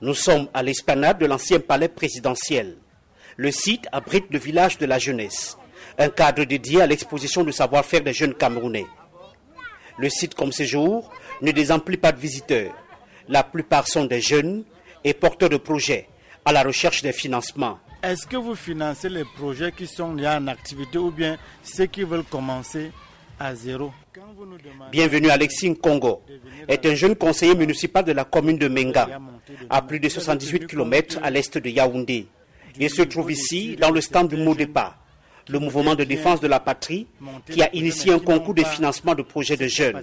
Nous sommes à l'esplanade de l'ancien palais présidentiel. Le site abrite le village de la jeunesse, un cadre dédié à l'exposition du savoir-faire des jeunes Camerounais. Le site comme séjour ne désemplit pas de visiteurs. La plupart sont des jeunes et porteurs de projets à la recherche des financements. Est-ce que vous financez les projets qui sont déjà en activité ou bien ceux qui veulent commencer? À zéro Bienvenue Alexis Congo est un jeune conseiller municipal de la commune de Menga, à plus de 78 km à l'est de Yaoundé. Il se trouve ici dans le stand du Modepa, le mouvement de défense de la patrie qui a initié un concours de financement de projets de jeunes.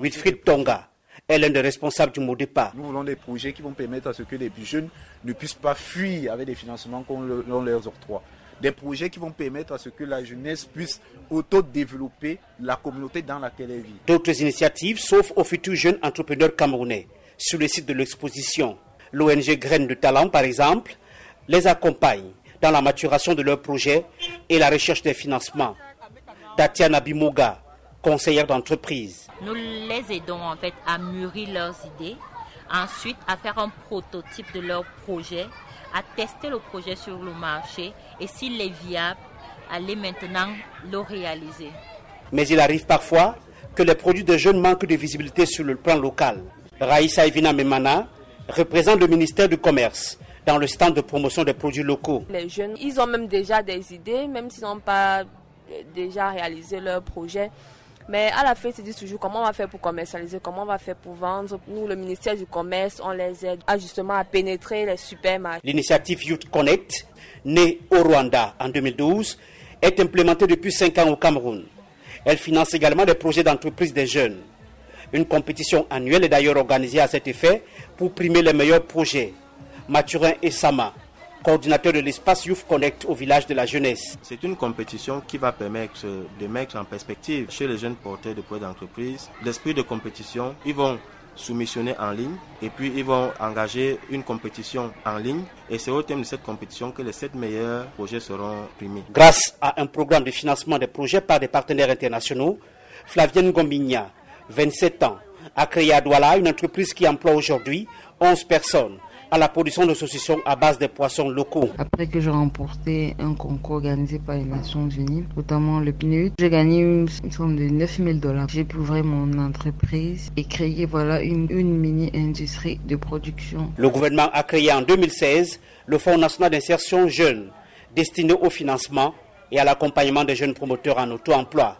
Wilfried Tonga est l'un des responsables du Modepa. Nous voulons des projets qui vont permettre à ce que les plus jeunes ne puissent pas fuir avec des financements qu'on leur octroie des projets qui vont permettre à ce que la jeunesse puisse auto-développer la communauté dans laquelle elle vit. D'autres initiatives s'offrent aux futurs jeunes entrepreneurs camerounais. Sur le site de l'exposition, l'ONG Graines de Talent, par exemple, les accompagne dans la maturation de leurs projets et la recherche des financements. Tatiana Bimoga, conseillère d'entreprise. Nous les aidons en fait à mûrir leurs idées, ensuite à faire un prototype de leur projet à tester le projet sur le marché et s'il est viable, aller maintenant le réaliser. Mais il arrive parfois que les produits de jeunes manquent de visibilité sur le plan local. Raïssa Evina Memana représente le ministère du Commerce dans le stand de promotion des produits locaux. Les jeunes, ils ont même déjà des idées, même s'ils n'ont pas déjà réalisé leur projet. Mais à la fin, ils se disent toujours comment on va faire pour commercialiser, comment on va faire pour vendre. Nous, le ministère du Commerce, on les aide justement à pénétrer les supermarchés. L'initiative Youth Connect, née au Rwanda en 2012, est implémentée depuis 5 ans au Cameroun. Elle finance également des projets d'entreprise des jeunes. Une compétition annuelle est d'ailleurs organisée à cet effet pour primer les meilleurs projets. Mathurin et Sama coordinateur de l'espace Youth Connect au village de la jeunesse. C'est une compétition qui va permettre de mettre en perspective chez les jeunes porteurs de projets d'entreprise l'esprit de compétition. Ils vont soumissionner en ligne et puis ils vont engager une compétition en ligne et c'est au thème de cette compétition que les sept meilleurs projets seront primés. Grâce à un programme de financement des projets par des partenaires internationaux, Flavienne Gombigna, 27 ans, a créé à Douala une entreprise qui emploie aujourd'hui 11 personnes à la production de saucissons à base de poissons locaux. Après que j'ai remporté un concours organisé par les Nations Unies, notamment le PNUD, j'ai gagné une somme de 9000 dollars. J'ai pu ouvrir mon entreprise et créer voilà une, une mini-industrie de production. Le gouvernement a créé en 2016 le Fonds national d'insertion jeune, destiné au financement et à l'accompagnement des jeunes promoteurs en auto-emploi.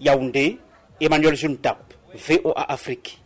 Yaoundé, Emmanuel Juntap, VOA Afrique.